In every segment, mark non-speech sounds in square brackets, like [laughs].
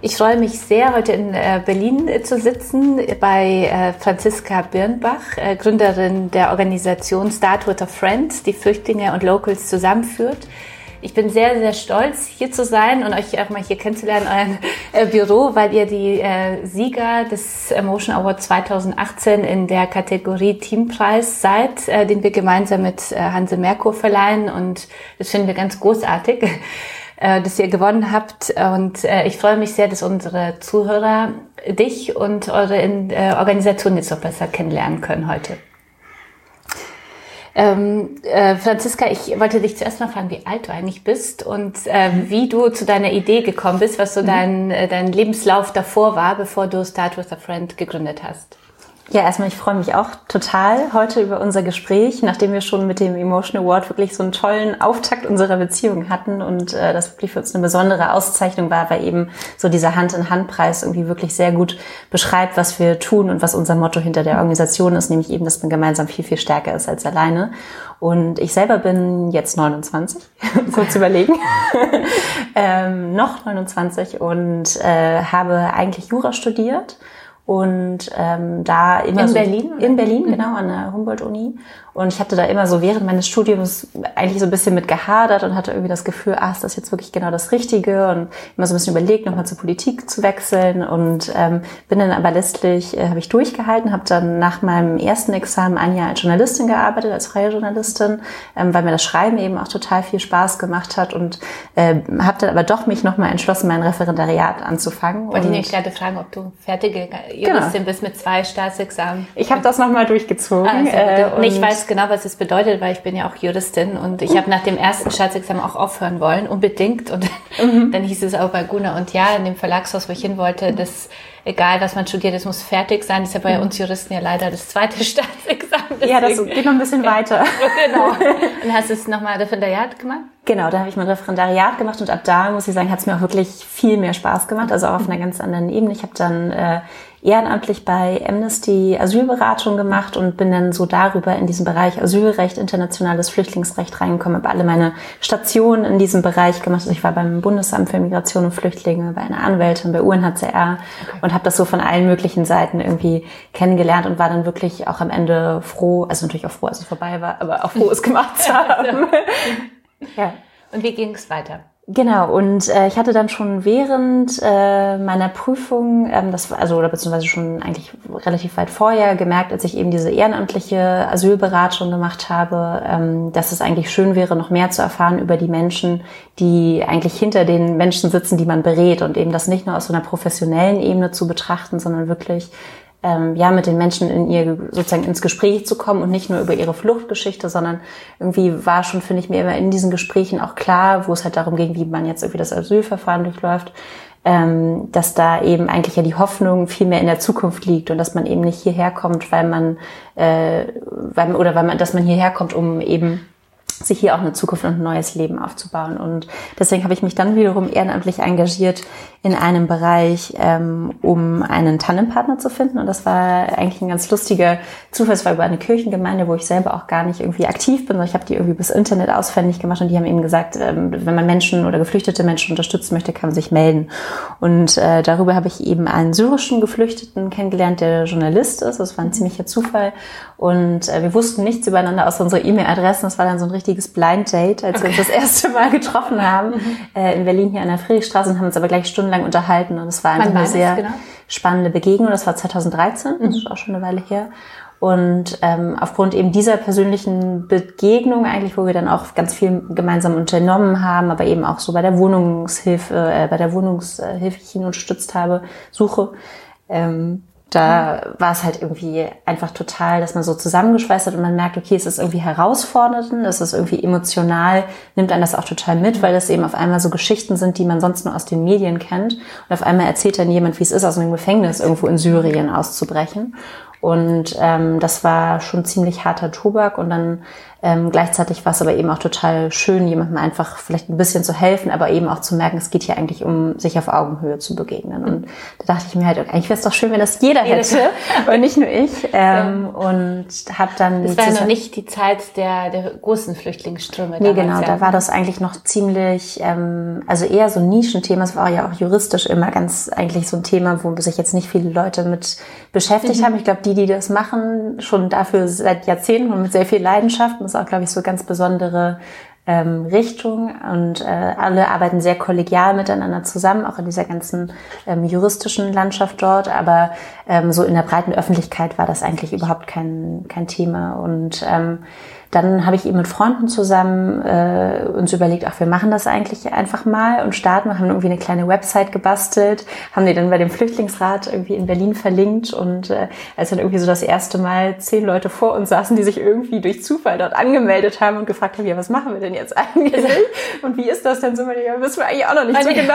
Ich freue mich sehr, heute in äh, Berlin äh, zu sitzen bei äh, Franziska Birnbach, Gründerin der Organisation Start with a Friend, die Flüchtlinge und Locals zusammenführt. Ich bin sehr, sehr stolz, hier zu sein und euch auch mal hier kennenzulernen, euer Büro, weil ihr die Sieger des Emotion Award 2018 in der Kategorie Teampreis seid, den wir gemeinsam mit Hanse Merkur verleihen und das finden wir ganz großartig. Äh, dass ihr gewonnen habt. Und äh, ich freue mich sehr, dass unsere Zuhörer dich und eure äh, Organisation jetzt noch besser kennenlernen können heute. Ähm, äh, Franziska, ich wollte dich zuerst mal fragen, wie alt du eigentlich bist und äh, wie du zu deiner Idee gekommen bist, was so mhm. dein, äh, dein Lebenslauf davor war, bevor du Start with a Friend gegründet hast. Ja, erstmal, ich freue mich auch total heute über unser Gespräch, nachdem wir schon mit dem Emotion Award wirklich so einen tollen Auftakt unserer Beziehung hatten und äh, das wirklich für uns eine besondere Auszeichnung war, weil eben so dieser Hand-in-Hand-Preis irgendwie wirklich sehr gut beschreibt, was wir tun und was unser Motto hinter der Organisation ist, nämlich eben, dass man gemeinsam viel, viel stärker ist als alleine. Und ich selber bin jetzt 29, [laughs] kurz überlegen, [laughs] ähm, noch 29 und äh, habe eigentlich Jura studiert und ähm, da immer in so Berlin in Berlin mhm. genau an der Humboldt Uni und ich hatte da immer so während meines Studiums eigentlich so ein bisschen mit gehadert und hatte irgendwie das Gefühl, ah, ist das jetzt wirklich genau das Richtige und immer so ein bisschen überlegt, nochmal zur Politik zu wechseln und ähm, bin dann aber letztlich, äh, habe ich durchgehalten, habe dann nach meinem ersten Examen ein Jahr als Journalistin gearbeitet, als freie Journalistin, ähm, weil mir das Schreiben eben auch total viel Spaß gemacht hat und äh, habe dann aber doch mich nochmal entschlossen, mein Referendariat anzufangen. Wollte ich nämlich gerade fragen, ob du fertige Juristin genau. bist mit zwei Staatsexamen. Ich habe das nochmal durchgezogen. Ah, äh, ich weiß genau, was es bedeutet, weil ich bin ja auch Juristin und ich habe nach dem ersten Staatsexamen auch aufhören wollen, unbedingt. Und mhm. dann hieß es auch bei Guna und Ja in dem Verlagshaus, wo ich hin wollte, dass egal was man studiert, es muss fertig sein. Das ist ja bei mhm. uns Juristen ja leider das zweite [laughs] Staatsexamen. Deswegen. Ja, das geht noch ein bisschen weiter. [laughs] genau. [laughs] Und hast du es nochmal Referendariat gemacht? Genau, da habe ich mein Referendariat gemacht und ab da, muss ich sagen, hat es mir auch wirklich viel mehr Spaß gemacht, also auch auf einer ganz anderen Ebene. Ich habe dann äh, ehrenamtlich bei Amnesty Asylberatung gemacht und bin dann so darüber in diesen Bereich Asylrecht, internationales Flüchtlingsrecht reingekommen, habe alle meine Stationen in diesem Bereich gemacht. Also ich war beim Bundesamt für Migration und Flüchtlinge, bei einer Anwältin, bei UNHCR okay. und habe das so von allen möglichen Seiten irgendwie kennengelernt und war dann wirklich auch am Ende froh, also natürlich auch froh, als es vorbei war, aber auch froh, es gemacht zu [laughs] haben. ja. Und wie ging es weiter? Genau, und äh, ich hatte dann schon während äh, meiner Prüfung, ähm, das also oder beziehungsweise schon eigentlich relativ weit vorher gemerkt, als ich eben diese ehrenamtliche Asylberatung gemacht habe, ähm, dass es eigentlich schön wäre, noch mehr zu erfahren über die Menschen, die eigentlich hinter den Menschen sitzen, die man berät und eben das nicht nur aus so einer professionellen Ebene zu betrachten, sondern wirklich ähm, ja mit den Menschen in ihr sozusagen ins Gespräch zu kommen und nicht nur über ihre Fluchtgeschichte, sondern irgendwie war schon, finde ich mir immer in diesen Gesprächen auch klar, wo es halt darum ging, wie man jetzt irgendwie das Asylverfahren durchläuft, ähm, dass da eben eigentlich ja die Hoffnung viel mehr in der Zukunft liegt und dass man eben nicht hierher kommt, weil man, äh, weil, oder weil man, dass man hierher kommt, um eben sich hier auch eine Zukunft und ein neues Leben aufzubauen. Und deswegen habe ich mich dann wiederum ehrenamtlich engagiert in einem Bereich, ähm, um einen Tandempartner zu finden. Und das war eigentlich ein ganz lustiger Zufall. Es war über eine Kirchengemeinde, wo ich selber auch gar nicht irgendwie aktiv bin, ich habe die irgendwie bis Internet ausfindig gemacht und die haben eben gesagt, ähm, wenn man Menschen oder geflüchtete Menschen unterstützen möchte, kann man sich melden. Und äh, darüber habe ich eben einen syrischen Geflüchteten kennengelernt, der Journalist ist. Das war ein ziemlicher Zufall. Und äh, wir wussten nichts übereinander aus unserer E-Mail-Adressen. Das war dann so ein richtiges Blind Date, als okay. wir uns das erste Mal getroffen haben mhm. äh, in Berlin hier an der Friedrichstraße und haben uns aber gleich stundenlang unterhalten. Und es war einfach eine sehr genau? spannende Begegnung. Das war 2013, mhm. das ist auch schon eine Weile her. Und ähm, aufgrund eben dieser persönlichen Begegnung eigentlich, wo wir dann auch ganz viel gemeinsam unternommen haben, aber eben auch so bei der Wohnungshilfe, äh, bei der Wohnungshilfe, die ich ihn unterstützt habe, Suche, ähm, Da war es halt irgendwie einfach total, dass man so zusammengeschweißt hat und man merkt, okay, es ist irgendwie herausfordernd, es ist irgendwie emotional, nimmt einen das auch total mit, weil das eben auf einmal so Geschichten sind, die man sonst nur aus den Medien kennt. Und auf einmal erzählt dann jemand, wie es ist, aus einem Gefängnis irgendwo in Syrien auszubrechen. Und ähm, das war schon ziemlich harter Tobak. Und dann ähm, gleichzeitig war es aber eben auch total schön, jemandem einfach vielleicht ein bisschen zu helfen, aber eben auch zu merken, es geht hier eigentlich um sich auf Augenhöhe zu begegnen. Und da dachte ich mir halt, eigentlich wäre es doch schön, wenn das jeder hätte und nicht nur ich. Ähm, ja. Und habe dann... Das war ja noch nicht die Zeit der, der großen Flüchtlingsströme. Nee, genau, ja. da war das eigentlich noch ziemlich, ähm, also eher so ein Nischenthema. Es war ja auch juristisch immer ganz eigentlich so ein Thema, wo sich jetzt nicht viele Leute mit beschäftigt mhm. haben. Ich glaube, die, die das machen, schon dafür seit Jahrzehnten und mit sehr viel Leidenschaft ist auch, glaube ich, so ganz besondere ähm, Richtung und äh, alle arbeiten sehr kollegial miteinander zusammen, auch in dieser ganzen ähm, juristischen Landschaft dort. Aber ähm, so in der breiten Öffentlichkeit war das eigentlich überhaupt kein, kein Thema. Und ähm, dann habe ich eben mit Freunden zusammen äh, uns überlegt, ach, wir machen das eigentlich einfach mal und starten. Wir haben irgendwie eine kleine Website gebastelt, haben die dann bei dem Flüchtlingsrat irgendwie in Berlin verlinkt und äh, als dann irgendwie so das erste Mal zehn Leute vor uns saßen, die sich irgendwie durch Zufall dort angemeldet haben und gefragt haben, ja, was machen wir denn jetzt eigentlich? und wie ist das denn so? Ja, wissen wir eigentlich auch noch nicht so genau.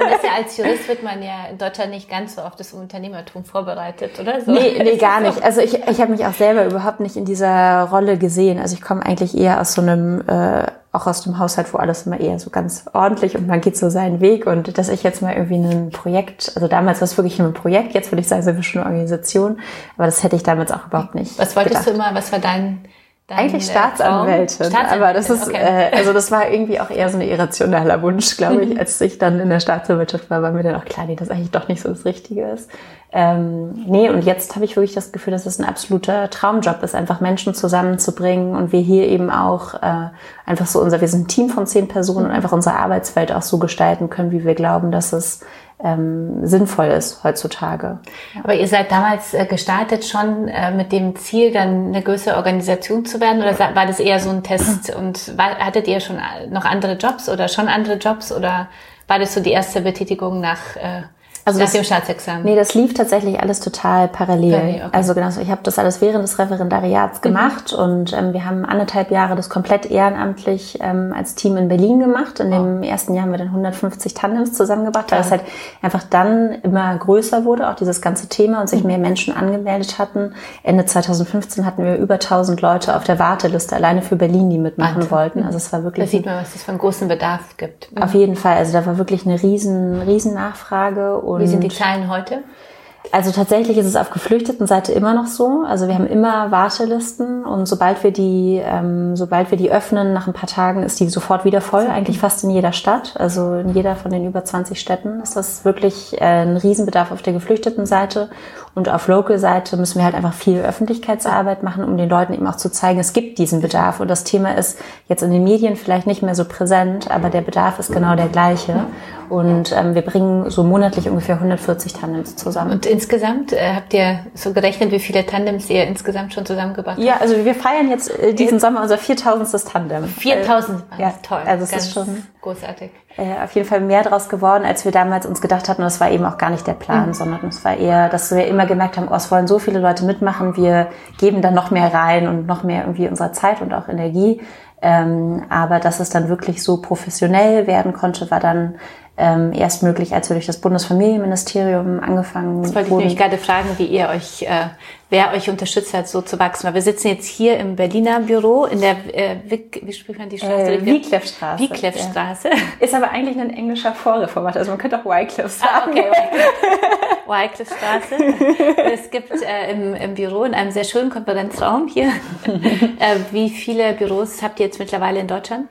Und das ja als Jurist wird man ja in Deutschland nicht ganz so auf das Unternehmertum vorbereitet, oder so? Nee, nee gar nicht. Also ich, ich habe mich auch selber überhaupt nicht in dieser Rolle gesehen. Also ich komme eigentlich eher aus so einem, äh, auch aus dem Haushalt, wo alles immer eher so ganz ordentlich und man geht so seinen Weg und dass ich jetzt mal irgendwie ein Projekt, also damals war es wirklich nur ein Projekt, jetzt würde ich sagen, sind wir schon eine Organisation, aber das hätte ich damals auch überhaupt nicht. Was wolltest gedacht. du immer, was war dein eigentlich äh, Staatsanwältin, Staatsanwältin, aber das ist, okay. äh, also das war irgendwie auch eher so ein irrationaler Wunsch, glaube ich, [laughs] als ich dann in der Staatsanwaltschaft war, war mir dann auch klar, nee, das eigentlich doch nicht so das Richtige ist. Ähm, nee, und jetzt habe ich wirklich das Gefühl, dass es ein absoluter Traumjob ist, einfach Menschen zusammenzubringen und wir hier eben auch äh, einfach so unser, wir sind ein Team von zehn Personen und einfach unser Arbeitsfeld auch so gestalten können, wie wir glauben, dass es ähm, sinnvoll ist heutzutage. Aber ihr seid damals äh, gestartet schon äh, mit dem Ziel, dann eine größere Organisation zu werden oder war das eher so ein Test [clears throat] und war, hattet ihr schon noch andere Jobs oder schon andere Jobs oder war das so die erste Betätigung nach äh, also Nach das, dem Staatsexamen? Nee, das lief tatsächlich alles total parallel. Okay, okay. Also genau, ich habe das alles während des Referendariats mhm. gemacht mhm. und ähm, wir haben anderthalb Jahre das komplett ehrenamtlich ähm, als Team in Berlin gemacht. In dem ersten Jahr haben wir dann 150 Tandems zusammengebracht, weil es halt einfach dann immer größer wurde, auch dieses ganze Thema und sich mhm. mehr Menschen angemeldet hatten. Ende 2015 hatten wir über 1000 Leute auf der Warteliste alleine für Berlin, die mitmachen Wahnsinn. wollten. Also es war wirklich. Da sieht man, was es für einen großen Bedarf gibt. Auf jeden Fall. Also da war wirklich eine riesen, riesen Nachfrage und Wie sind die Zahlen heute? Also tatsächlich ist es auf Geflüchtetenseite immer noch so. Also wir haben immer Wartelisten und sobald wir die, ähm, sobald wir die öffnen, nach ein paar Tagen ist die sofort wieder voll. Eigentlich fast in jeder Stadt. Also in jeder von den über 20 Städten ist das wirklich äh, ein Riesenbedarf auf der Geflüchtetenseite. Und auf Local-Seite müssen wir halt einfach viel Öffentlichkeitsarbeit machen, um den Leuten eben auch zu zeigen, es gibt diesen Bedarf. Und das Thema ist jetzt in den Medien vielleicht nicht mehr so präsent, aber der Bedarf ist genau der gleiche. Und ähm, wir bringen so monatlich ungefähr 140 Tandems zusammen. Und insgesamt äh, habt ihr so gerechnet, wie viele Tandems ihr insgesamt schon zusammengebracht habt? Ja, also wir feiern jetzt äh, diesen Sommer unser 4000. Tandem. 4000, äh, ja, toll. Also es ist schon großartig. Äh, auf jeden Fall mehr draus geworden, als wir damals uns gedacht hatten. Und das war eben auch gar nicht der Plan, mhm. sondern es war eher, dass wir immer gemerkt haben, oh, es wollen so viele Leute mitmachen, wir geben da noch mehr rein und noch mehr irgendwie unserer Zeit und auch Energie. Ähm, aber dass es dann wirklich so professionell werden konnte, war dann ähm, erst möglich, als wir durch das Bundesfamilienministerium angefangen Das wollte ich nämlich gerade fragen, wie ihr euch, äh, wer euch unterstützt hat, so zu wachsen. Weil wir sitzen jetzt hier im Berliner Büro in der, äh, Wick, wie spricht man die Straße? Äh, Wycliffe-Straße. Wycliffe-Straße. Ja. Ist aber eigentlich ein englischer Vorreformat, also man könnte auch Wycliffe ah, sagen. Ah, okay, [laughs] Wycliffe-Straße. es gibt äh, im, im Büro in einem sehr schönen Konferenzraum hier. [laughs] äh, wie viele Büros habt ihr jetzt mittlerweile in Deutschland?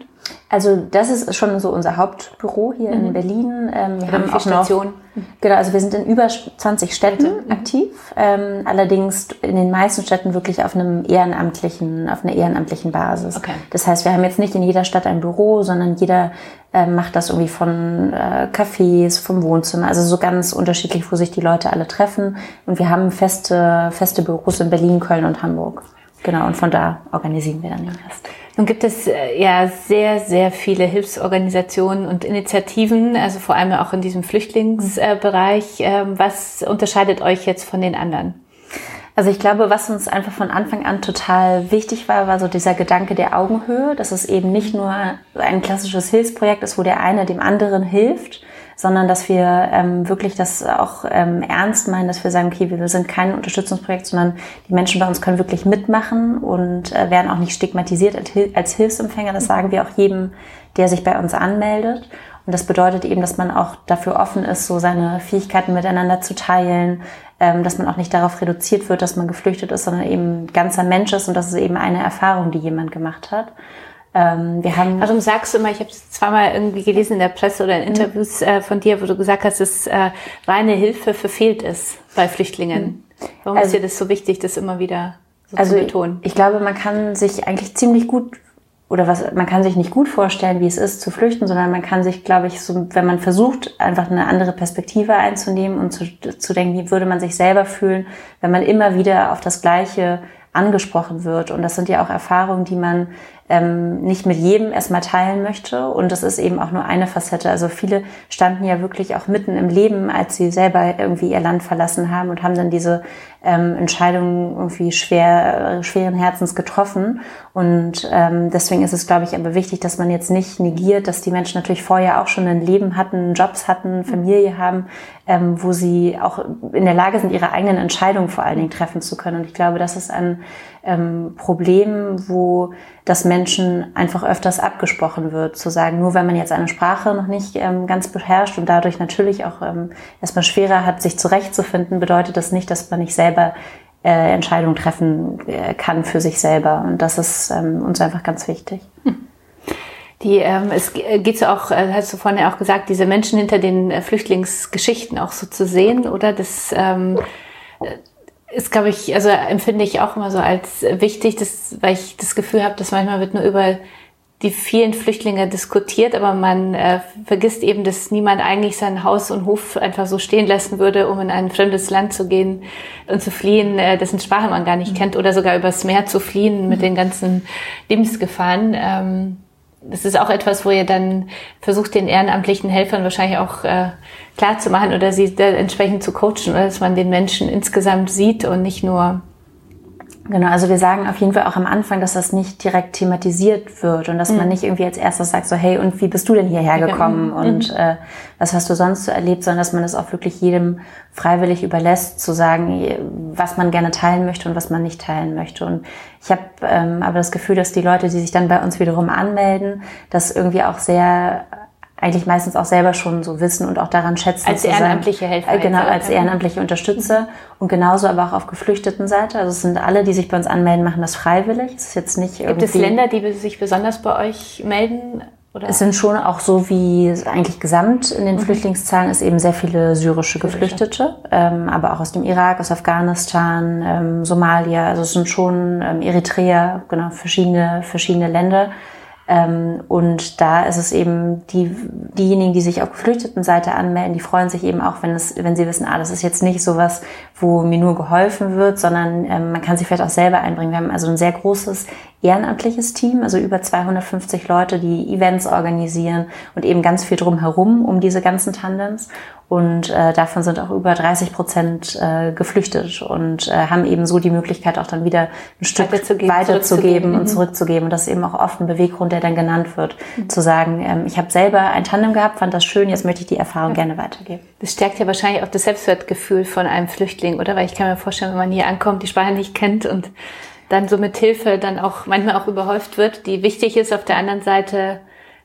Also das ist schon so unser Hauptbüro hier mhm. in Berlin. Ähm, wir haben auch Stationen. Genau, also wir sind in über 20 Städten mhm. aktiv. Ähm, allerdings in den meisten Städten wirklich auf einem ehrenamtlichen, auf einer ehrenamtlichen Basis. Okay. Das heißt, wir haben jetzt nicht in jeder Stadt ein Büro, sondern jeder äh, macht das irgendwie von äh, Cafés, vom Wohnzimmer, also so ganz unterschiedlich, wo sich die Leute alle treffen. Und wir haben feste, feste Büros in Berlin, Köln und Hamburg. Genau, und von da organisieren wir dann den Rest. Nun gibt es äh, ja sehr, sehr viele Hilfsorganisationen und Initiativen, also vor allem auch in diesem Flüchtlingsbereich. Ähm, was unterscheidet euch jetzt von den anderen? Also ich glaube, was uns einfach von Anfang an total wichtig war, war so dieser Gedanke der Augenhöhe, dass es eben nicht nur ein klassisches Hilfsprojekt ist, wo der eine dem anderen hilft, sondern dass wir ähm, wirklich das auch ähm, ernst meinen, dass wir sagen, okay, wir sind kein Unterstützungsprojekt, sondern die Menschen bei uns können wirklich mitmachen und äh, werden auch nicht stigmatisiert als Hilfsempfänger. Das sagen wir auch jedem, der sich bei uns anmeldet. Und das bedeutet eben, dass man auch dafür offen ist, so seine Fähigkeiten miteinander zu teilen, ähm, dass man auch nicht darauf reduziert wird, dass man geflüchtet ist, sondern eben ganzer Mensch ist und das ist eben eine Erfahrung, die jemand gemacht hat. Ähm, wir haben Warum sagst du immer, ich habe es zweimal irgendwie gelesen in der Presse oder in mhm. Interviews äh, von dir, wo du gesagt hast, dass äh, reine Hilfe verfehlt ist bei Flüchtlingen. Mhm. Warum also, ist dir das so wichtig, das immer wieder so also zu betonen? Ich, ich glaube, man kann sich eigentlich ziemlich gut oder was, man kann sich nicht gut vorstellen, wie es ist, zu flüchten, sondern man kann sich, glaube ich, so, wenn man versucht, einfach eine andere Perspektive einzunehmen und zu, zu denken, wie würde man sich selber fühlen, wenn man immer wieder auf das Gleiche angesprochen wird. Und das sind ja auch Erfahrungen, die man ähm, nicht mit jedem erstmal teilen möchte. Und das ist eben auch nur eine Facette. Also viele standen ja wirklich auch mitten im Leben, als sie selber irgendwie ihr Land verlassen haben und haben dann diese ähm, Entscheidungen irgendwie schwer, schweren Herzens getroffen. Und ähm, deswegen ist es, glaube ich, aber wichtig, dass man jetzt nicht negiert, dass die Menschen natürlich vorher auch schon ein Leben hatten, Jobs hatten, Familie haben, ähm, wo sie auch in der Lage sind, ihre eigenen Entscheidungen vor allen Dingen treffen zu können. Und ich glaube, das ist ein ähm, Problem, wo das Menschen einfach öfters abgesprochen wird, zu sagen, nur wenn man jetzt eine Sprache noch nicht ähm, ganz beherrscht und dadurch natürlich auch ähm, erstmal schwerer hat, sich zurechtzufinden, bedeutet das nicht, dass man nicht selber äh, Entscheidungen treffen äh, kann für sich selber. Und das ist ähm, uns einfach ganz wichtig. Hm. Die, ähm, es geht so auch, äh, hast du vorhin ja auch gesagt, diese Menschen hinter den äh, Flüchtlingsgeschichten auch so zu sehen, oder? Das ähm, ist, glaube ich, also empfinde ich auch immer so als wichtig, dass, weil ich das Gefühl habe, dass manchmal wird nur über die vielen Flüchtlinge diskutiert, aber man äh, vergisst eben, dass niemand eigentlich sein Haus und Hof einfach so stehen lassen würde, um in ein fremdes Land zu gehen und zu fliehen, äh, dessen Sprache man gar nicht mhm. kennt, oder sogar übers Meer zu fliehen mit mhm. den ganzen Lebensgefahren. Ähm, das ist auch etwas, wo ihr dann versucht, den ehrenamtlichen Helfern wahrscheinlich auch äh, klar zu machen oder sie entsprechend zu coachen, oder dass man den Menschen insgesamt sieht und nicht nur Genau, also wir sagen auf jeden Fall auch am Anfang, dass das nicht direkt thematisiert wird und dass mhm. man nicht irgendwie als erstes sagt, so hey, und wie bist du denn hierher gekommen mhm. und äh, was hast du sonst so erlebt, sondern dass man das auch wirklich jedem freiwillig überlässt, zu sagen, was man gerne teilen möchte und was man nicht teilen möchte. Und ich habe ähm, aber das Gefühl, dass die Leute, die sich dann bei uns wiederum anmelden, das irgendwie auch sehr eigentlich meistens auch selber schon so wissen und auch daran schätzen. Als ehrenamtliche Helfer. Äh, genau, als ehrenamtliche Unterstützer. Mhm. Und genauso aber auch auf geflüchteten Seite. Also es sind alle, die sich bei uns anmelden, machen das freiwillig. Es ist jetzt nicht irgendwie. Gibt es Länder, die sich besonders bei euch melden? Oder? Es sind schon auch so wie eigentlich gesamt in den mhm. Flüchtlingszahlen ist eben sehr viele syrische Geflüchtete, ähm, aber auch aus dem Irak, aus Afghanistan, ähm, Somalia, also es sind schon ähm, Eritrea, genau, verschiedene, verschiedene Länder. Ähm, und da ist es eben die, diejenigen, die sich auf geflüchteten Seite anmelden, die freuen sich eben auch, wenn es, wenn sie wissen, ah, das ist jetzt nicht sowas, wo mir nur geholfen wird, sondern ähm, man kann sich vielleicht auch selber einbringen. Wir haben also ein sehr großes ehrenamtliches Team, also über 250 Leute, die Events organisieren und eben ganz viel drumherum um diese ganzen Tandems. Und äh, davon sind auch über 30 Prozent äh, geflüchtet und äh, haben eben so die Möglichkeit, auch dann wieder ein Stück weiterzugeben, weiterzugeben und zurückzugeben. Und das ist eben auch oft ein Beweggrund, der dann genannt wird, mhm. zu sagen, ähm, ich habe selber ein Tandem gehabt, fand das schön, jetzt möchte ich die Erfahrung ja. gerne weitergeben. Das stärkt ja wahrscheinlich auch das Selbstwertgefühl von einem Flüchtling, oder? Weil ich kann mir vorstellen, wenn man hier ankommt, die Sprache nicht kennt und dann so mit Hilfe dann auch manchmal auch überhäuft wird, die wichtig ist. Auf der anderen Seite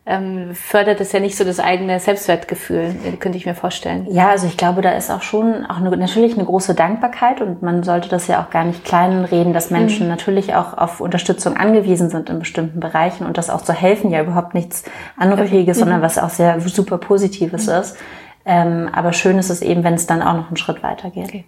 ähm, fördert es ja nicht so das eigene Selbstwertgefühl, könnte ich mir vorstellen. Ja, also ich glaube, da ist auch schon auch eine, natürlich eine große Dankbarkeit und man sollte das ja auch gar nicht kleinreden, dass Menschen mhm. natürlich auch auf Unterstützung angewiesen sind in bestimmten Bereichen und das auch zu helfen ja überhaupt nichts Anrüchiges, mhm. sondern was auch sehr super Positives mhm. ist. Ähm, aber schön ist es eben, wenn es dann auch noch einen Schritt weiter geht. Okay.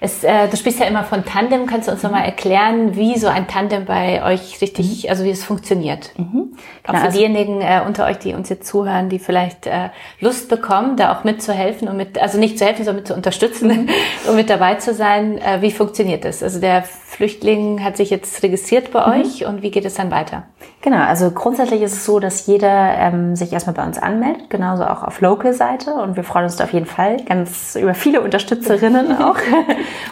Es, äh, du sprichst ja immer von Tandem. Kannst du uns nochmal erklären, wie so ein Tandem bei euch richtig, mhm. also wie es funktioniert? Mhm. Auch genau, für also diejenigen äh, unter euch, die uns jetzt zuhören, die vielleicht äh, Lust bekommen, da auch mitzuhelfen und mit, also nicht zu helfen, sondern mit zu unterstützen mhm. und [laughs] mit dabei zu sein. Äh, wie funktioniert das? Also der Flüchtling hat sich jetzt registriert bei mhm. euch und wie geht es dann weiter? Genau, also grundsätzlich ist es so, dass jeder ähm, sich erstmal bei uns anmeldet, genauso auch auf Local-Seite und wir freuen uns auf jeden Fall ganz über viele Unterstützerinnen [laughs] auch.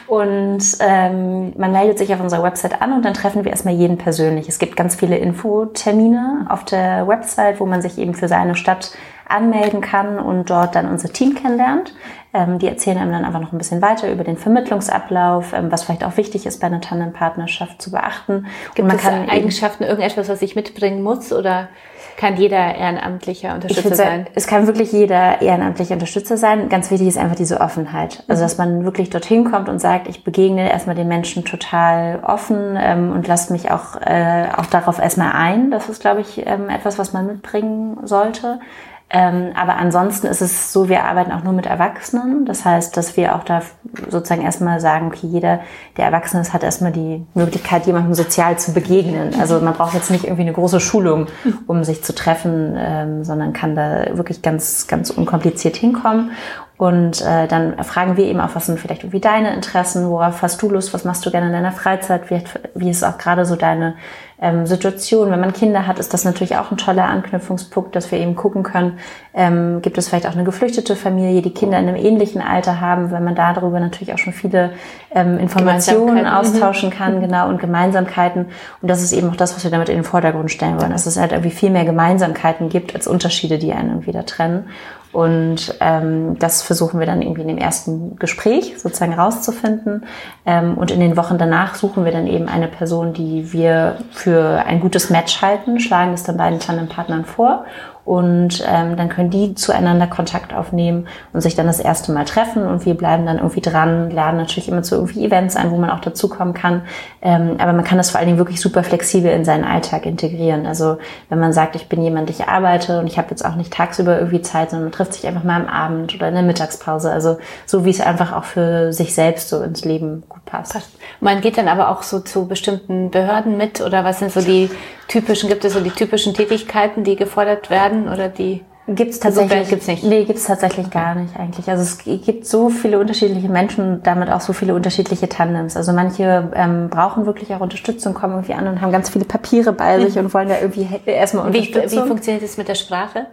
Und ähm, man meldet sich auf unserer Website an und dann treffen wir erstmal jeden persönlich. Es gibt ganz viele Infotermine auf der Website, wo man sich eben für seine Stadt anmelden kann und dort dann unser Team kennenlernt. Ähm, die erzählen einem dann einfach noch ein bisschen weiter über den Vermittlungsablauf, ähm, was vielleicht auch wichtig ist bei einer Tandempartnerschaft zu beachten. Gibt und man es kann Eigenschaften, irgendetwas, was ich mitbringen muss oder kann jeder ehrenamtlicher Unterstützer sein? Es kann wirklich jeder ehrenamtlicher Unterstützer sein. Ganz wichtig ist einfach diese Offenheit. Also, dass man wirklich dorthin kommt und sagt, ich begegne erstmal den Menschen total offen ähm, und lasst mich auch, äh, auch darauf erstmal ein. Das ist, glaube ich, ähm, etwas, was man mitbringen sollte. Ähm, aber ansonsten ist es so, wir arbeiten auch nur mit Erwachsenen. Das heißt, dass wir auch da sozusagen erstmal sagen, okay, jeder, der erwachsen ist, hat erstmal die Möglichkeit, jemandem sozial zu begegnen. Also man braucht jetzt nicht irgendwie eine große Schulung, um sich zu treffen, ähm, sondern kann da wirklich ganz, ganz unkompliziert hinkommen. Und äh, dann fragen wir eben auch, was sind vielleicht irgendwie deine Interessen, worauf hast du Lust, was machst du gerne in deiner Freizeit, wie, wie ist auch gerade so deine ähm, Situation. Wenn man Kinder hat, ist das natürlich auch ein toller Anknüpfungspunkt, dass wir eben gucken können, ähm, gibt es vielleicht auch eine geflüchtete Familie, die Kinder in einem ähnlichen Alter haben, weil man darüber natürlich auch schon viele ähm, Informationen mhm. austauschen kann, genau, und Gemeinsamkeiten. Und das ist eben auch das, was wir damit in den Vordergrund stellen wollen, dass es halt irgendwie viel mehr Gemeinsamkeiten gibt als Unterschiede, die einen irgendwie da trennen. Und ähm, das versuchen wir dann irgendwie in dem ersten Gespräch sozusagen rauszufinden. Ähm, und in den Wochen danach suchen wir dann eben eine Person, die wir für ein gutes Match halten, schlagen es dann beiden Tandempartnern vor und ähm, dann können die zueinander Kontakt aufnehmen und sich dann das erste Mal treffen und wir bleiben dann irgendwie dran, laden natürlich immer zu irgendwie Events ein, wo man auch dazukommen kann. Ähm, aber man kann das vor allen Dingen wirklich super flexibel in seinen Alltag integrieren. Also wenn man sagt, ich bin jemand, ich arbeite und ich habe jetzt auch nicht tagsüber irgendwie Zeit, sondern man trifft sich einfach mal am Abend oder in der Mittagspause. Also so wie es einfach auch für sich selbst so ins Leben gut passt. passt. Man geht dann aber auch so zu bestimmten Behörden mit oder was sind so die typischen, gibt es so die typischen Tätigkeiten, die gefordert werden oder die Gibt es tatsächlich also, gibt's nicht? Nee, gibt es tatsächlich gar nicht eigentlich. Also es gibt so viele unterschiedliche Menschen und damit auch so viele unterschiedliche Tandems. Also manche ähm, brauchen wirklich auch Unterstützung, kommen irgendwie an und haben ganz viele Papiere bei sich mhm. und wollen da irgendwie erstmal Unterstützung. Wie, wie funktioniert das mit der Sprache?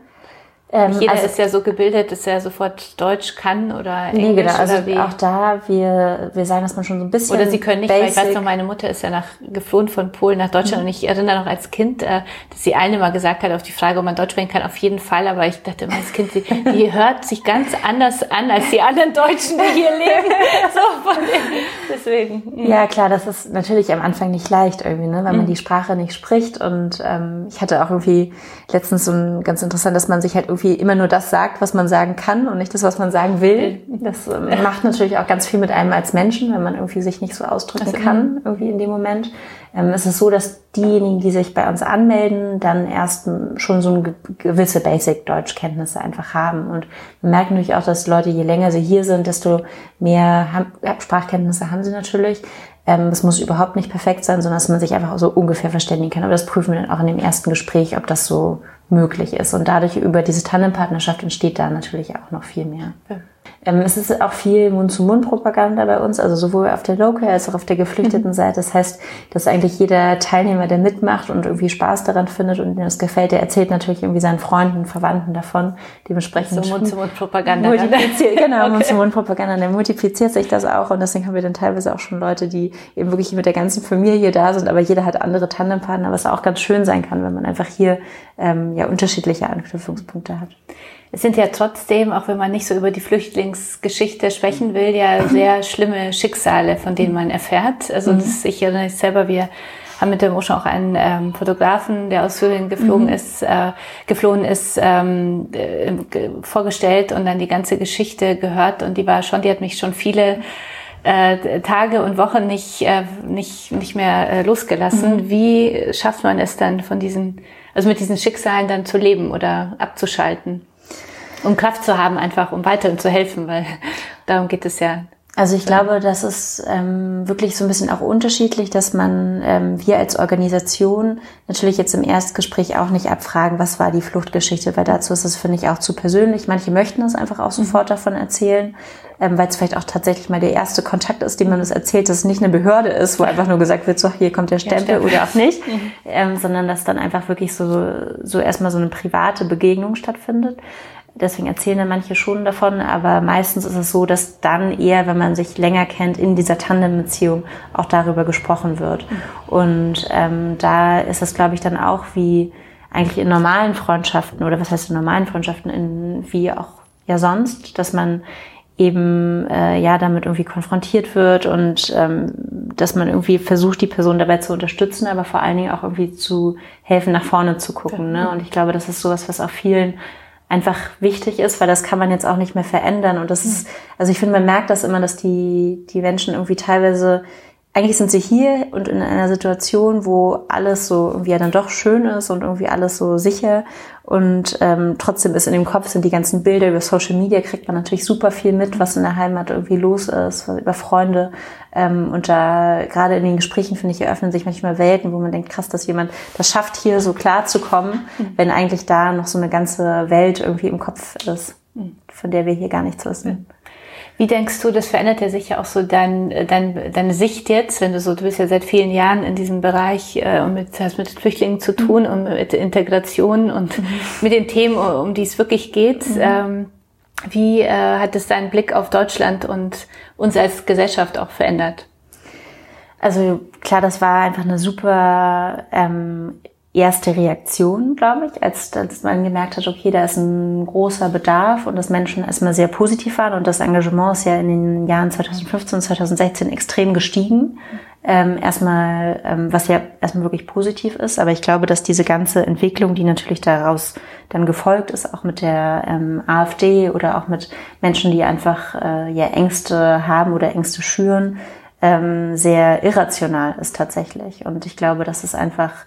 Ähm, Jeder also, ist ja so gebildet, dass er sofort Deutsch kann oder Englisch nee, genau. also wie? auch da, wir, wir sagen, dass man schon so ein bisschen Oder sie können nicht, basic. weil ich weiß noch, meine Mutter ist ja nach, geflohen von Polen nach Deutschland mhm. und ich erinnere noch als Kind, äh, dass sie allen immer gesagt hat auf die Frage, ob man Deutsch sprechen kann, auf jeden Fall, aber ich dachte immer als Kind, die, die [laughs] hört sich ganz anders an als die anderen Deutschen, die hier leben. [laughs] so von deswegen. Mhm. Ja, klar, das ist natürlich am Anfang nicht leicht irgendwie, ne, weil man mhm. die Sprache nicht spricht und ähm, ich hatte auch irgendwie letztens so ein ganz interessant, dass man sich halt irgendwie irgendwie immer nur das sagt, was man sagen kann und nicht das, was man sagen will. Das äh, macht natürlich auch ganz viel mit einem als Menschen, wenn man irgendwie sich nicht so ausdrücken also, kann, irgendwie in dem Moment. Ähm, es ist so, dass diejenigen, die sich bei uns anmelden, dann erst schon so eine gewisse Basic-Deutschkenntnisse einfach haben. Und wir merken natürlich auch, dass Leute, je länger sie hier sind, desto mehr Sprachkenntnisse haben sie natürlich. Ähm, es muss überhaupt nicht perfekt sein, sondern dass man sich einfach so ungefähr verständigen kann. Aber das prüfen wir dann auch in dem ersten Gespräch, ob das so möglich ist. Und dadurch über diese Tandempartnerschaft entsteht da natürlich auch noch viel mehr. Ja. Ähm, es ist auch viel Mund-zu-Mund-Propaganda bei uns, also sowohl auf der Local als auch auf der geflüchteten mhm. Seite. Das heißt, dass eigentlich jeder Teilnehmer, der mitmacht und irgendwie Spaß daran findet und dem das gefällt, der erzählt natürlich irgendwie seinen Freunden, Verwandten davon. Dementsprechend so Mund-zu-Mund-Propaganda. [laughs] Genau, okay. Mund-zu-Mund-Propaganda. Der multipliziert sich das auch und deswegen haben wir dann teilweise auch schon Leute, die eben wirklich mit der ganzen Familie da sind, aber jeder hat andere Tandempartner, was auch ganz schön sein kann, wenn man einfach hier ähm, ja unterschiedliche Anknüpfungspunkte hat. Es sind ja trotzdem, auch wenn man nicht so über die Flüchtlingsgeschichte sprechen will, ja sehr schlimme Schicksale, von denen man erfährt. Also mhm. das, ich erinnere mich selber, wir haben mit dem Ocean auch einen ähm, Fotografen, der aus Syrien geflogen mhm. ist, äh, geflohen ist, ähm, äh, vorgestellt und dann die ganze Geschichte gehört. Und die war schon, die hat mich schon viele äh, Tage und Wochen nicht, äh, nicht, nicht mehr äh, losgelassen. Mhm. Wie schafft man es dann von diesen, also mit diesen Schicksalen dann zu leben oder abzuschalten? Um Kraft zu haben, einfach um weiterhin zu helfen, weil [laughs] darum geht es ja. Also ich glaube, das ist ähm, wirklich so ein bisschen auch unterschiedlich, dass man ähm, wir als Organisation natürlich jetzt im Erstgespräch auch nicht abfragen, was war die Fluchtgeschichte, weil dazu ist es, finde ich, auch zu persönlich. Manche möchten es einfach auch mhm. sofort davon erzählen, ähm, weil es vielleicht auch tatsächlich mal der erste Kontakt ist, dem man es erzählt, dass es nicht eine Behörde ist, wo einfach nur gesagt wird, so hier kommt der Stempel ja, oder auch nicht, [laughs] mhm. ähm, sondern dass dann einfach wirklich so, so erstmal so eine private Begegnung stattfindet. Deswegen erzählen dann manche schon davon, aber meistens ist es so, dass dann eher, wenn man sich länger kennt, in dieser Tandembeziehung auch darüber gesprochen wird. Und ähm, da ist es, glaube ich, dann auch wie eigentlich in normalen Freundschaften oder was heißt in normalen Freundschaften, in, wie auch ja sonst, dass man eben äh, ja damit irgendwie konfrontiert wird und ähm, dass man irgendwie versucht, die Person dabei zu unterstützen, aber vor allen Dingen auch irgendwie zu helfen, nach vorne zu gucken. Ne? Und ich glaube, das ist sowas, was auch vielen einfach wichtig ist, weil das kann man jetzt auch nicht mehr verändern. Und das ist, also ich finde, man merkt das immer, dass die, die Menschen irgendwie teilweise eigentlich sind sie hier und in einer Situation, wo alles so irgendwie ja dann doch schön ist und irgendwie alles so sicher. Und ähm, trotzdem ist in dem Kopf sind die ganzen Bilder über Social Media, kriegt man natürlich super viel mit, was in der Heimat irgendwie los ist, über Freunde. Ähm, und da gerade in den Gesprächen, finde ich, eröffnen sich manchmal Welten, wo man denkt, krass, dass jemand das schafft, hier so klar zu kommen, mhm. wenn eigentlich da noch so eine ganze Welt irgendwie im Kopf ist, mhm. von der wir hier gar nichts wissen. Wie denkst du, das verändert ja sicher auch so dein, dein, deine Sicht jetzt, wenn du so, du bist ja seit vielen Jahren in diesem Bereich äh, und mit, hast mit Flüchtlingen zu tun und mit Integration und mhm. mit den Themen, um die es wirklich geht. Mhm. Ähm, wie äh, hat es deinen Blick auf Deutschland und uns als Gesellschaft auch verändert? Also klar, das war einfach eine super ähm, erste Reaktion, glaube ich, als, als man gemerkt hat, okay, da ist ein großer Bedarf und dass Menschen erstmal sehr positiv waren und das Engagement ist ja in den Jahren 2015 und 2016 extrem gestiegen. Ähm, erstmal, ähm, was ja erstmal wirklich positiv ist, aber ich glaube, dass diese ganze Entwicklung, die natürlich daraus dann gefolgt ist, auch mit der ähm, AfD oder auch mit Menschen, die einfach äh, ja Ängste haben oder Ängste schüren, ähm, sehr irrational ist tatsächlich. Und ich glaube, dass es einfach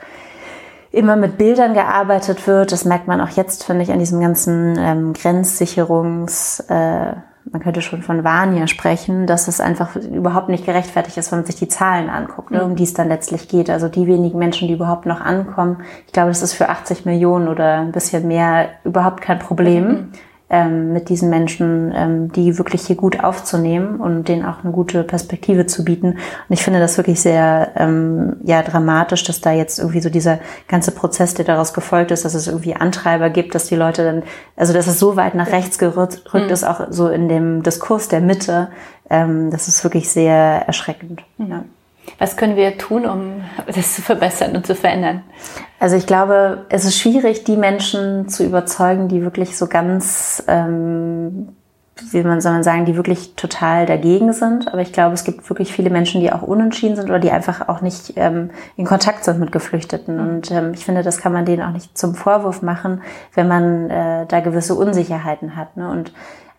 immer mit Bildern gearbeitet wird. Das merkt man auch jetzt, finde ich, an diesem ganzen ähm, Grenzsicherungs, äh, man könnte schon von Vania sprechen, dass es einfach überhaupt nicht gerechtfertigt ist, wenn man sich die Zahlen anguckt, ne, um die es dann letztlich geht. Also die wenigen Menschen, die überhaupt noch ankommen. Ich glaube, das ist für 80 Millionen oder ein bisschen mehr überhaupt kein Problem. Mhm ähm, mit diesen Menschen, ähm, die wirklich hier gut aufzunehmen und denen auch eine gute Perspektive zu bieten. Und ich finde das wirklich sehr ähm, ja dramatisch, dass da jetzt irgendwie so dieser ganze Prozess, der daraus gefolgt ist, dass es irgendwie Antreiber gibt, dass die Leute dann, also dass es so weit nach rechts gerückt mhm. ist, auch so in dem Diskurs der Mitte, ähm, das ist wirklich sehr erschreckend. Mhm. Ja. Was können wir tun, um das zu verbessern und zu verändern? Also ich glaube, es ist schwierig, die Menschen zu überzeugen, die wirklich so ganz, ähm, wie man soll man sagen, die wirklich total dagegen sind. Aber ich glaube, es gibt wirklich viele Menschen, die auch unentschieden sind oder die einfach auch nicht ähm, in Kontakt sind mit Geflüchteten. Und ähm, ich finde, das kann man denen auch nicht zum Vorwurf machen, wenn man äh, da gewisse Unsicherheiten hat. Ne? Und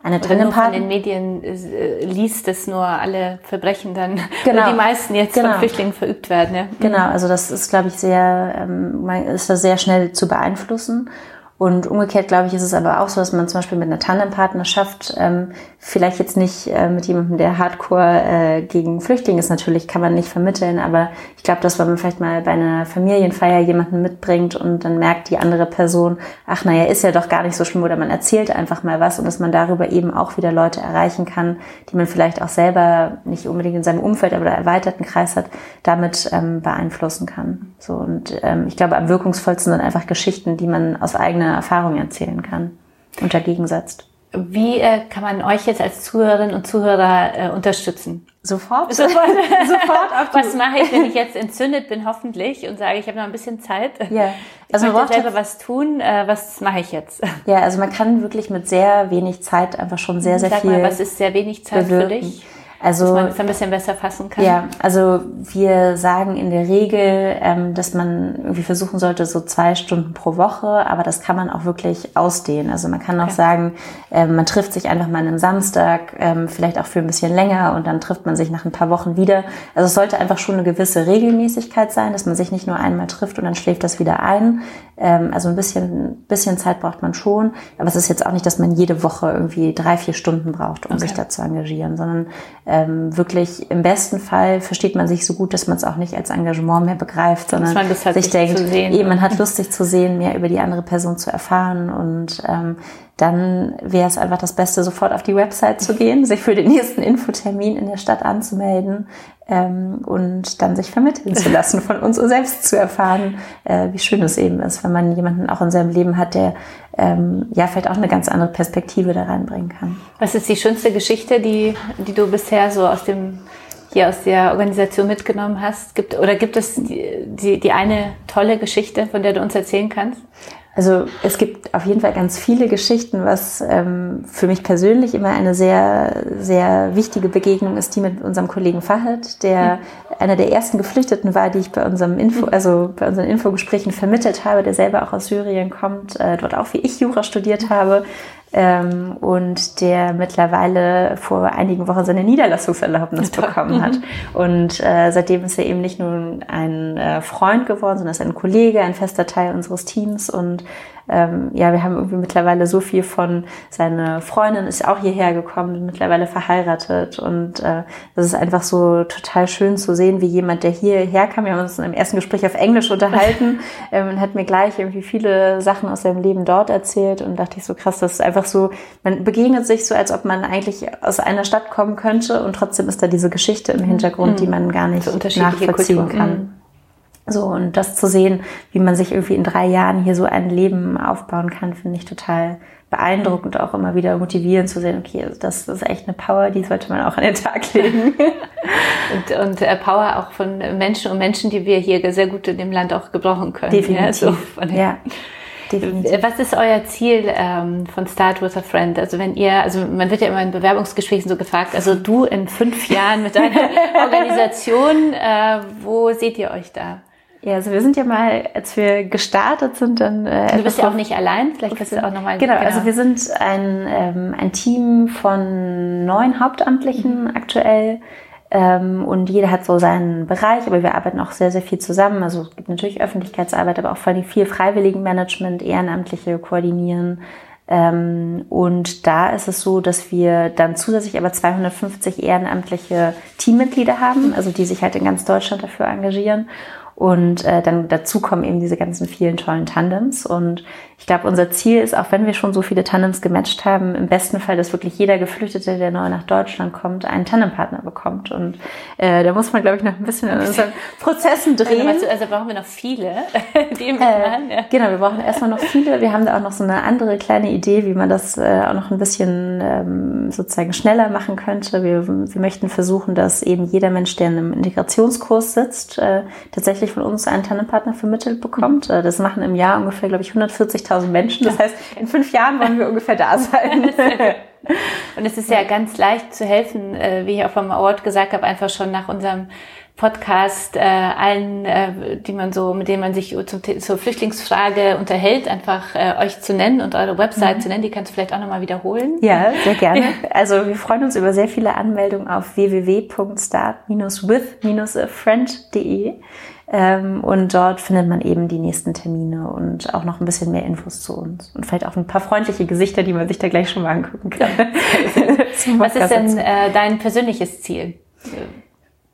eine Trennung in den Medien äh, liest, dass nur alle Verbrechen dann, [laughs] genau. die meisten jetzt genau. von Flüchtlingen verübt werden. Ja? Genau, also das ist, glaube ich, sehr, ähm, ist da sehr schnell zu beeinflussen. Und umgekehrt, glaube ich, ist es aber auch so, dass man zum Beispiel mit einer Tandempartnerschaft ähm, vielleicht jetzt nicht äh, mit jemandem, der hardcore äh, gegen Flüchtlinge ist, natürlich kann man nicht vermitteln, aber ich glaube, dass wenn man vielleicht mal bei einer Familienfeier jemanden mitbringt und dann merkt die andere Person, ach naja, ist ja doch gar nicht so schlimm oder man erzählt einfach mal was und dass man darüber eben auch wieder Leute erreichen kann, die man vielleicht auch selber nicht unbedingt in seinem Umfeld, aber erweiterten Kreis hat, damit ähm, beeinflussen kann. So und ähm, ich glaube, am wirkungsvollsten sind einfach Geschichten, die man aus eigener Erfahrung erzählen kann und dagegen setzt. Wie äh, kann man euch jetzt als Zuhörerinnen und Zuhörer äh, unterstützen? Sofort. [laughs] Sofort. Sofort auf was mache ich, wenn ich jetzt entzündet bin, hoffentlich, und sage, ich habe noch ein bisschen Zeit. Ja. Also ich möchte selber was tun. Äh, was mache ich jetzt? Ja, also man kann wirklich mit sehr wenig Zeit einfach schon sehr, sehr Sag viel. Mal, was ist sehr wenig Zeit bewirken. für dich? Also, dass man es ein bisschen besser fassen kann. Ja, also wir sagen in der Regel, ähm, dass man irgendwie versuchen sollte, so zwei Stunden pro Woche, aber das kann man auch wirklich ausdehnen. Also man kann auch okay. sagen, ähm, man trifft sich einfach mal einen Samstag, ähm, vielleicht auch für ein bisschen länger und dann trifft man sich nach ein paar Wochen wieder. Also es sollte einfach schon eine gewisse Regelmäßigkeit sein, dass man sich nicht nur einmal trifft und dann schläft das wieder ein. Ähm, also ein bisschen, bisschen Zeit braucht man schon. Aber es ist jetzt auch nicht, dass man jede Woche irgendwie drei, vier Stunden braucht, um okay. sich da zu engagieren, sondern ähm, wirklich im besten Fall versteht man sich so gut, dass man es auch nicht als Engagement mehr begreift, sondern halt sich denkt, eben, man hat Lust, sich zu sehen, mehr über die andere Person zu erfahren und ähm, dann wäre es einfach das Beste, sofort auf die Website zu gehen, sich für den nächsten Infotermin in der Stadt anzumelden ähm, und dann sich vermitteln zu lassen, von uns selbst zu erfahren, äh, wie schön es eben ist, wenn man jemanden auch in seinem Leben hat, der ähm, ja vielleicht auch eine ganz andere Perspektive da reinbringen kann. Was ist die schönste Geschichte, die, die du bisher so aus dem hier aus der Organisation mitgenommen hast? Gibt, oder gibt es die, die, die eine tolle Geschichte, von der du uns erzählen kannst? Also es gibt auf jeden Fall ganz viele Geschichten, was ähm, für mich persönlich immer eine sehr, sehr wichtige Begegnung ist, die mit unserem Kollegen Fahad, der mhm. einer der ersten Geflüchteten war, die ich bei unserem Info, mhm. also bei unseren Infogesprächen vermittelt habe, der selber auch aus Syrien kommt, äh, dort auch wie ich Jura studiert habe, ähm, und der mittlerweile vor einigen Wochen seine Niederlassungserlaubnis bekommen hat. Mhm. Und äh, seitdem ist er eben nicht nur ein äh, Freund geworden, sondern ist ein Kollege, ein fester Teil unseres Teams und ähm, ja, wir haben irgendwie mittlerweile so viel von, seine Freundin ist auch hierher gekommen, mittlerweile verheiratet und äh, das ist einfach so total schön zu sehen, wie jemand, der hierher kam, wir haben uns in einem ersten Gespräch auf Englisch unterhalten [laughs] ähm, und hat mir gleich irgendwie viele Sachen aus seinem Leben dort erzählt und dachte ich so krass, das ist einfach so, man begegnet sich so, als ob man eigentlich aus einer Stadt kommen könnte und trotzdem ist da diese Geschichte im Hintergrund, mhm. die man gar nicht nachvollziehen Kultur. kann. Mhm. So, und das zu sehen, wie man sich irgendwie in drei Jahren hier so ein Leben aufbauen kann, finde ich total beeindruckend, auch immer wieder motivierend zu sehen, okay, also das ist echt eine Power, die sollte man auch an den Tag legen. [laughs] und, und äh, Power auch von Menschen und Menschen, die wir hier sehr gut in dem Land auch gebrauchen können. Definitiv. Ja, so ja. Definitiv. Was ist euer Ziel ähm, von Start with a Friend? Also wenn ihr, also man wird ja immer in Bewerbungsgesprächen so gefragt, also du in fünf Jahren mit deiner [laughs] Organisation, äh, wo seht ihr euch da? Ja, also wir sind ja mal, als wir gestartet sind, dann. Äh, du bist ja auch nicht allein, vielleicht kannst du auch nochmal. Genau, genau, also wir sind ein, ähm, ein Team von neun Hauptamtlichen mhm. aktuell. Ähm, und jeder hat so seinen Bereich, aber wir arbeiten auch sehr, sehr viel zusammen. Also es gibt natürlich Öffentlichkeitsarbeit, aber auch vor allem viel Freiwilligenmanagement, Ehrenamtliche koordinieren. Ähm, und da ist es so, dass wir dann zusätzlich aber 250 ehrenamtliche Teammitglieder haben, also die sich halt in ganz Deutschland dafür engagieren. Und äh, dann dazu kommen eben diese ganzen vielen tollen Tandems. Und ich glaube, unser Ziel ist, auch wenn wir schon so viele Tandems gematcht haben, im besten Fall, dass wirklich jeder Geflüchtete, der neu nach Deutschland kommt, einen Tandempartner bekommt. Und äh, da muss man, glaube ich, noch ein bisschen an unseren [laughs] Prozessen drehen. Also, also brauchen wir noch viele, [laughs] die. Äh, ja. Genau, wir brauchen erstmal noch viele. Wir haben da auch noch so eine andere kleine Idee, wie man das äh, auch noch ein bisschen ähm, sozusagen schneller machen könnte. Wir, wir möchten versuchen, dass eben jeder Mensch, der in einem Integrationskurs sitzt, äh, tatsächlich von uns einen Tandempartner vermittelt bekommt. Mhm. Äh, das machen im Jahr ungefähr, glaube ich, 140 50.000 Menschen. Das heißt, in fünf Jahren wollen wir ungefähr da sein. [laughs] Und es ist ja ganz leicht zu helfen, äh, wie ich auch vom Award gesagt habe, einfach schon nach unserem Podcast äh, allen, äh, die man so, mit denen man sich zum, zur Flüchtlingsfrage unterhält, einfach äh, euch zu nennen und eure Website mhm. zu nennen. Die kannst du vielleicht auch nochmal wiederholen. Ja, sehr gerne. Also wir freuen uns über sehr viele Anmeldungen auf www.start-with-a-friend.de. Ähm, und dort findet man eben die nächsten Termine und auch noch ein bisschen mehr Infos zu uns. Und vielleicht auch ein paar freundliche Gesichter, die man sich da gleich schon mal angucken kann. [laughs] Was ist denn äh, dein persönliches Ziel?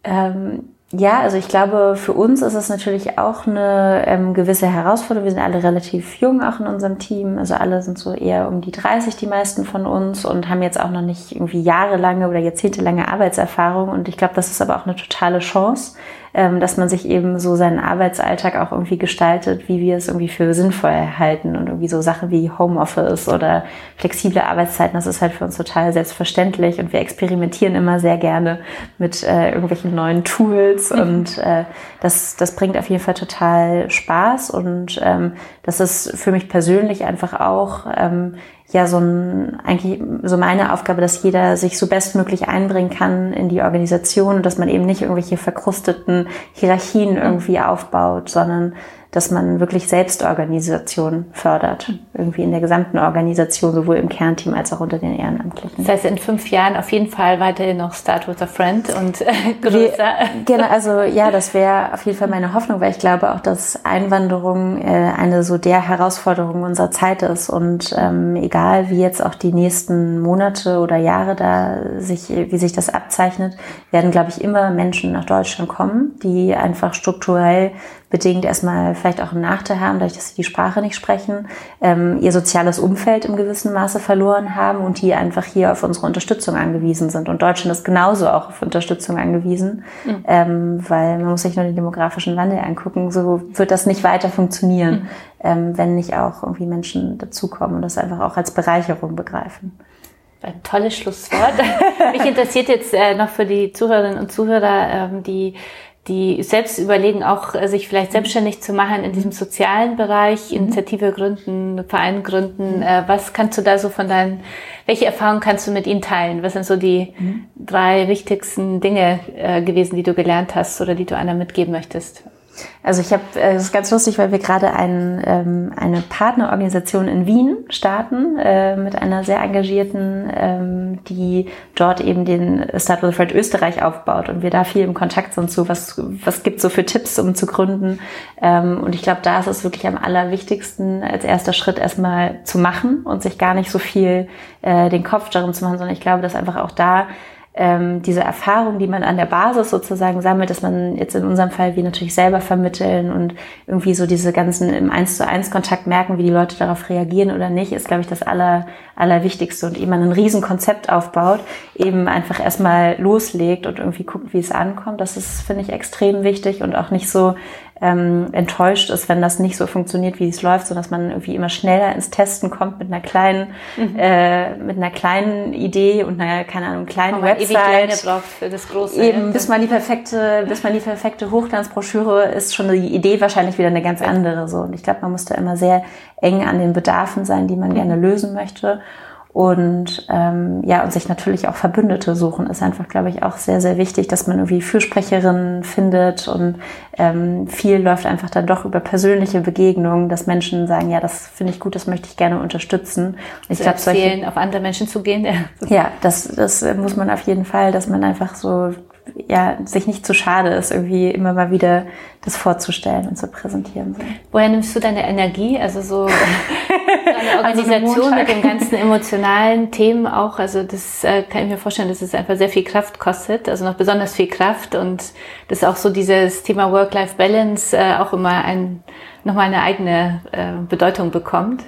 Ähm, ja, also ich glaube, für uns ist es natürlich auch eine ähm, gewisse Herausforderung. Wir sind alle relativ jung auch in unserem Team. Also alle sind so eher um die 30, die meisten von uns und haben jetzt auch noch nicht irgendwie jahrelange oder jahrzehntelange Arbeitserfahrung. Und ich glaube, das ist aber auch eine totale Chance, ähm, dass man sich eben so seinen Arbeitsalltag auch irgendwie gestaltet, wie wir es irgendwie für sinnvoll halten und irgendwie so Sachen wie Homeoffice oder flexible Arbeitszeiten, das ist halt für uns total selbstverständlich und wir experimentieren immer sehr gerne mit äh, irgendwelchen neuen Tools mhm. und äh, das, das bringt auf jeden Fall total Spaß und ähm, das ist für mich persönlich einfach auch ähm, ja so ein, eigentlich so meine Aufgabe, dass jeder sich so bestmöglich einbringen kann in die Organisation, dass man eben nicht irgendwelche verkrusteten Hierarchien irgendwie aufbaut, sondern dass man wirklich Selbstorganisation fördert. Irgendwie in der gesamten Organisation, sowohl im Kernteam als auch unter den Ehrenamtlichen. Das heißt, in fünf Jahren auf jeden Fall weiterhin noch Start with a Friend und äh, [laughs] größer. genau, also ja, das wäre auf jeden Fall meine Hoffnung, weil ich glaube auch, dass Einwanderung äh, eine so der Herausforderung unserer Zeit ist. Und ähm, egal wie jetzt auch die nächsten Monate oder Jahre da sich, wie sich das abzeichnet, werden, glaube ich, immer Menschen nach Deutschland kommen, die einfach strukturell bedingt erstmal vielleicht auch einen Nachteil haben, dadurch, dass sie die Sprache nicht sprechen, ähm, ihr soziales Umfeld im gewissen Maße verloren haben und die einfach hier auf unsere Unterstützung angewiesen sind. Und Deutschland ist genauso auch auf Unterstützung angewiesen, mhm. ähm, weil man muss sich nur den demografischen Wandel angucken. So wird das nicht weiter funktionieren, mhm. ähm, wenn nicht auch irgendwie Menschen dazukommen und das einfach auch als Bereicherung begreifen. Ein tolles Schlusswort. [laughs] Mich interessiert jetzt äh, noch für die Zuhörerinnen und Zuhörer, ähm, die die selbst überlegen, auch äh, sich vielleicht selbstständig zu machen in diesem sozialen Bereich, mhm. Initiative gründen, Verein gründen. Mhm. Äh, was kannst du da so von deinen, welche Erfahrungen kannst du mit ihnen teilen? Was sind so die mhm. drei wichtigsten Dinge äh, gewesen, die du gelernt hast oder die du einer mitgeben möchtest? Also ich habe, äh, es ist ganz lustig, weil wir gerade ein, ähm, eine Partnerorganisation in Wien starten äh, mit einer sehr engagierten, ähm, die dort eben den Start with Fred Österreich aufbaut und wir da viel im Kontakt sind zu, was was gibt so für Tipps, um zu gründen. Ähm, und ich glaube, da ist es wirklich am allerwichtigsten als erster Schritt erstmal zu machen und sich gar nicht so viel äh, den Kopf darum zu machen, sondern ich glaube, dass einfach auch da ähm, diese Erfahrung, die man an der Basis sozusagen sammelt, dass man jetzt in unserem Fall wir natürlich selber vermitteln und irgendwie so diese ganzen im Eins zu eins Kontakt merken, wie die Leute darauf reagieren oder nicht, ist, glaube ich, das aller, Allerwichtigste. Und eben man ein Riesenkonzept aufbaut, eben einfach erstmal loslegt und irgendwie guckt, wie es ankommt. Das ist, finde ich, extrem wichtig und auch nicht so ähm, enttäuscht ist, wenn das nicht so funktioniert, wie es läuft, sondern dass man irgendwie immer schneller ins Testen kommt mit einer kleinen, mhm. äh, mit einer kleinen Idee und einer, keine Ahnung, kleinen man Website. Kleine braucht für das große. Eben, bis man die perfekte, bis man die perfekte Hochglanzbroschüre ist schon die Idee wahrscheinlich wieder eine ganz andere, so. Und ich glaube, man muss da immer sehr eng an den Bedarfen sein, die man mhm. gerne lösen möchte. Und ähm, ja, und sich natürlich auch Verbündete suchen, ist einfach, glaube ich, auch sehr, sehr wichtig, dass man irgendwie Fürsprecherinnen findet und ähm, viel läuft einfach dann doch über persönliche Begegnungen, dass Menschen sagen, ja, das finde ich gut, das möchte ich gerne unterstützen. Ich glaube, solche auf andere Menschen zu gehen. [laughs] Ja, ja das, das muss man auf jeden Fall, dass man einfach so ja, sich nicht zu schade ist, irgendwie immer mal wieder das vorzustellen und zu präsentieren. Woher nimmst du deine Energie? Also so [laughs] eine Organisation mit den ganzen emotionalen Themen auch. Also das äh, kann ich mir vorstellen, dass es einfach sehr viel Kraft kostet, also noch besonders viel Kraft und dass auch so dieses Thema Work-Life-Balance äh, auch immer ein, nochmal eine eigene äh, Bedeutung bekommt.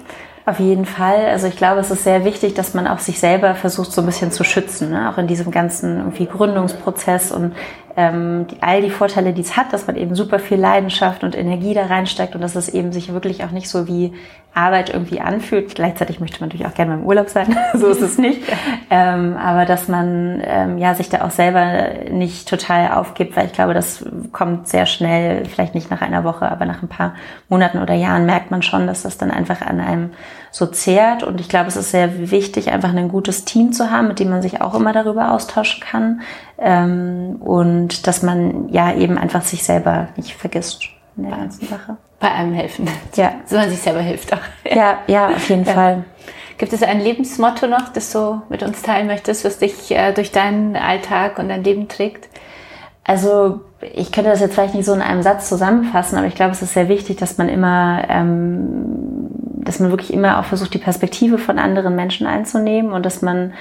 Auf jeden Fall. Also ich glaube, es ist sehr wichtig, dass man auch sich selber versucht, so ein bisschen zu schützen, ne? auch in diesem ganzen irgendwie Gründungsprozess und ähm, die, all die Vorteile, die es hat, dass man eben super viel Leidenschaft und Energie da reinsteckt und dass es eben sich wirklich auch nicht so wie Arbeit irgendwie anfühlt. Gleichzeitig möchte man natürlich auch gerne mal im Urlaub sein, [laughs] so ist es nicht. Ähm, aber dass man ähm, ja sich da auch selber nicht total aufgibt, weil ich glaube, das kommt sehr schnell, vielleicht nicht nach einer Woche, aber nach ein paar Monaten oder Jahren merkt man schon, dass das dann einfach an einem so zehrt. Und ich glaube, es ist sehr wichtig, einfach ein gutes Team zu haben, mit dem man sich auch immer darüber austauschen kann. Ähm, und dass man ja eben einfach sich selber nicht vergisst in der ganzen Sache. Bei einem helfen. Ja. So man sich selber hilft auch. Ja, ja, auf jeden ja. Fall. Gibt es ein Lebensmotto noch, das du mit uns teilen möchtest, was dich äh, durch deinen Alltag und dein Leben trägt? Also ich könnte das jetzt vielleicht nicht so in einem Satz zusammenfassen, aber ich glaube, es ist sehr wichtig, dass man immer, ähm, dass man wirklich immer auch versucht, die Perspektive von anderen Menschen einzunehmen und dass man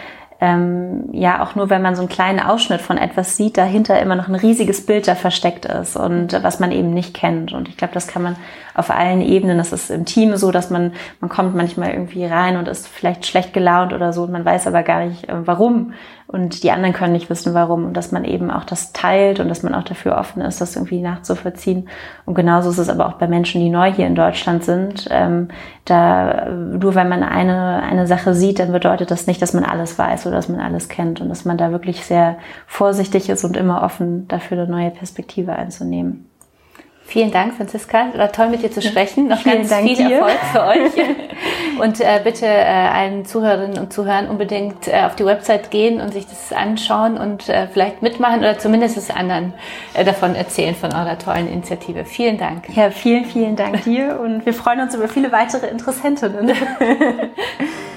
ähm, ja auch nur, wenn man so einen kleinen Ausschnitt von etwas sieht, dahinter immer noch ein riesiges Bild da versteckt ist und was man eben nicht kennt. Und ich glaube, das kann man auf allen Ebenen. Das ist im Team so, dass man, man kommt manchmal irgendwie rein und ist vielleicht schlecht gelaunt oder so und man weiß aber gar nicht, äh, warum und die anderen können nicht wissen, warum. Und dass man eben auch das teilt und dass man auch dafür offen ist, das irgendwie nachzuvollziehen. Und genauso ist es aber auch bei Menschen, die neu hier in Deutschland sind. Ähm, da, nur wenn man eine, eine Sache sieht, dann bedeutet das nicht, dass man alles weiß oder dass man alles kennt und dass man da wirklich sehr vorsichtig ist und immer offen dafür eine neue Perspektive einzunehmen. Vielen Dank, Franziska. War toll, mit dir zu sprechen. Noch Vielen ganz Dank viel dir. Erfolg für euch. [laughs] Und äh, bitte äh, allen Zuhörerinnen und Zuhörern unbedingt äh, auf die Website gehen und sich das anschauen und äh, vielleicht mitmachen oder zumindest es anderen äh, davon erzählen, von eurer tollen Initiative. Vielen Dank. Ja, vielen, vielen Dank dir und wir freuen uns über viele weitere Interessentinnen. [laughs]